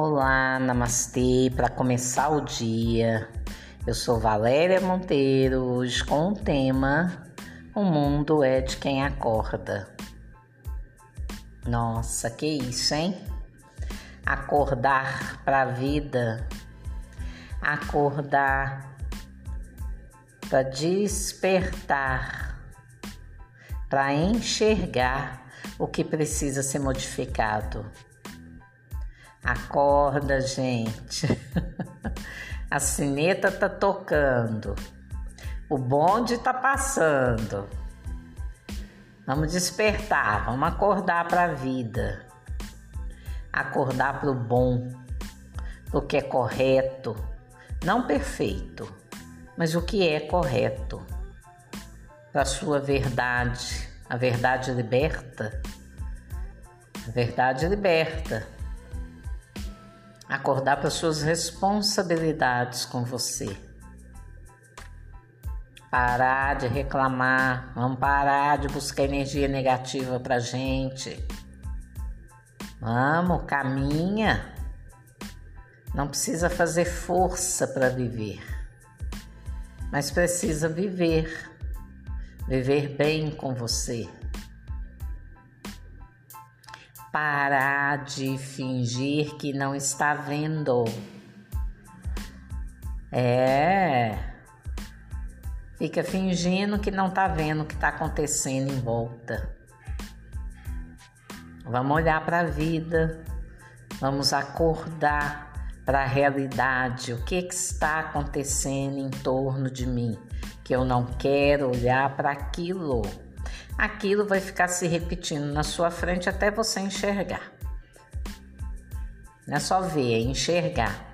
Olá, namastê. Para começar o dia, eu sou Valéria Monteiro, hoje com o tema O mundo é de quem acorda. Nossa, que isso, hein? Acordar para a vida, acordar para despertar, para enxergar o que precisa ser modificado. Acorda, gente. A sineta tá tocando. O bonde tá passando. Vamos despertar, vamos acordar para a vida. Acordar para o bom, o que é correto, não perfeito, mas o que é correto. Para a sua verdade. A verdade liberta. A verdade liberta acordar para suas responsabilidades com você. Parar de reclamar, vamos parar de buscar energia negativa para gente. Vamos, caminha. Não precisa fazer força para viver, mas precisa viver, viver bem com você parar de fingir que não está vendo. É. Fica fingindo que não está vendo o que está acontecendo em volta. Vamos olhar para a vida, vamos acordar para a realidade, o que, que está acontecendo em torno de mim, que eu não quero olhar para aquilo aquilo vai ficar se repetindo na sua frente até você enxergar. Não é só ver, é enxergar.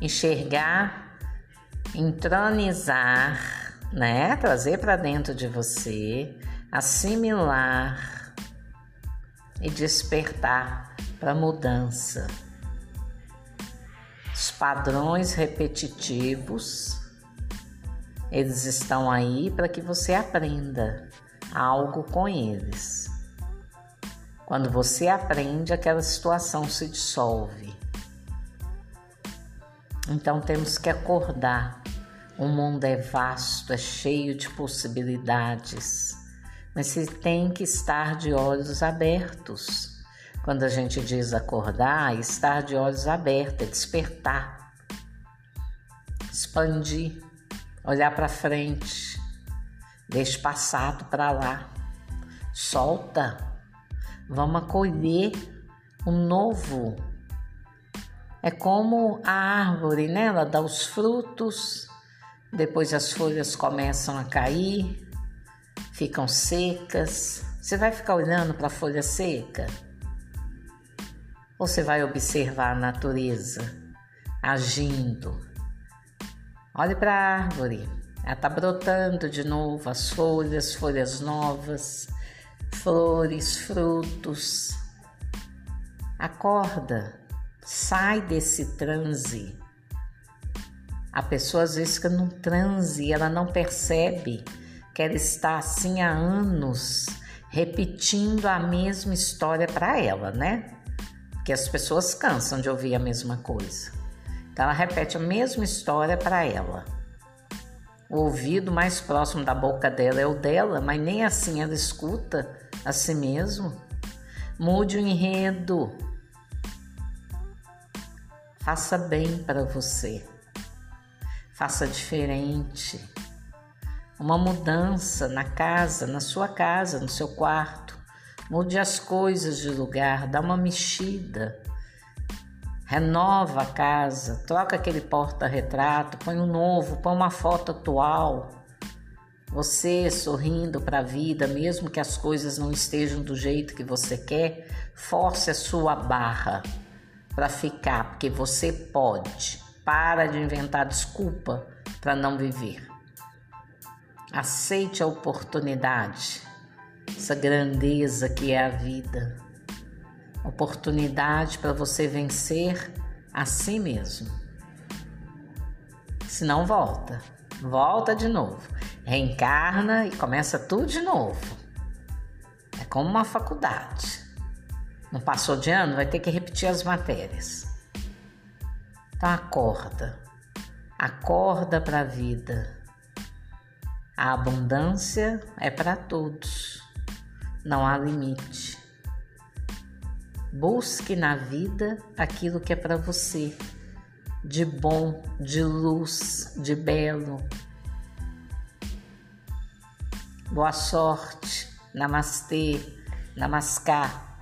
Enxergar, entronizar, né? Trazer para dentro de você, assimilar e despertar para mudança. Os padrões repetitivos, eles estão aí para que você aprenda algo com eles. Quando você aprende, aquela situação se dissolve. Então temos que acordar. O mundo é vasto, é cheio de possibilidades, mas você tem que estar de olhos abertos. Quando a gente diz acordar, estar de olhos abertos, é despertar, expandir, olhar para frente, Deixe passado para lá. Solta. Vamos acolher o novo. É como a árvore, né? Ela dá os frutos, depois as folhas começam a cair, ficam secas. Você vai ficar olhando para a folha seca? Ou você vai observar a natureza agindo? Olhe para a árvore. Ela está brotando de novo as folhas, folhas novas, flores, frutos. Acorda, sai desse transe. A pessoa às vezes fica num transe ela não percebe que ela está assim há anos repetindo a mesma história para ela, né? Porque as pessoas cansam de ouvir a mesma coisa. Então ela repete a mesma história para ela. O ouvido mais próximo da boca dela é o dela, mas nem assim ela escuta a si mesmo. Mude o enredo. Faça bem para você. Faça diferente. Uma mudança na casa, na sua casa, no seu quarto. Mude as coisas de lugar, dá uma mexida renova a casa, troca aquele porta-retrato, põe um novo, põe uma foto atual. Você sorrindo para a vida, mesmo que as coisas não estejam do jeito que você quer, force a sua barra para ficar, porque você pode. Para de inventar desculpa para não viver. Aceite a oportunidade, essa grandeza que é a vida oportunidade para você vencer a si mesmo. Se não volta, volta de novo, reencarna e começa tudo de novo. É como uma faculdade. Não passou de ano, vai ter que repetir as matérias. Então acorda, acorda para a vida. A abundância é para todos, não há limite. Busque na vida aquilo que é para você, de bom, de luz, de belo. Boa sorte, namastê, namaskar.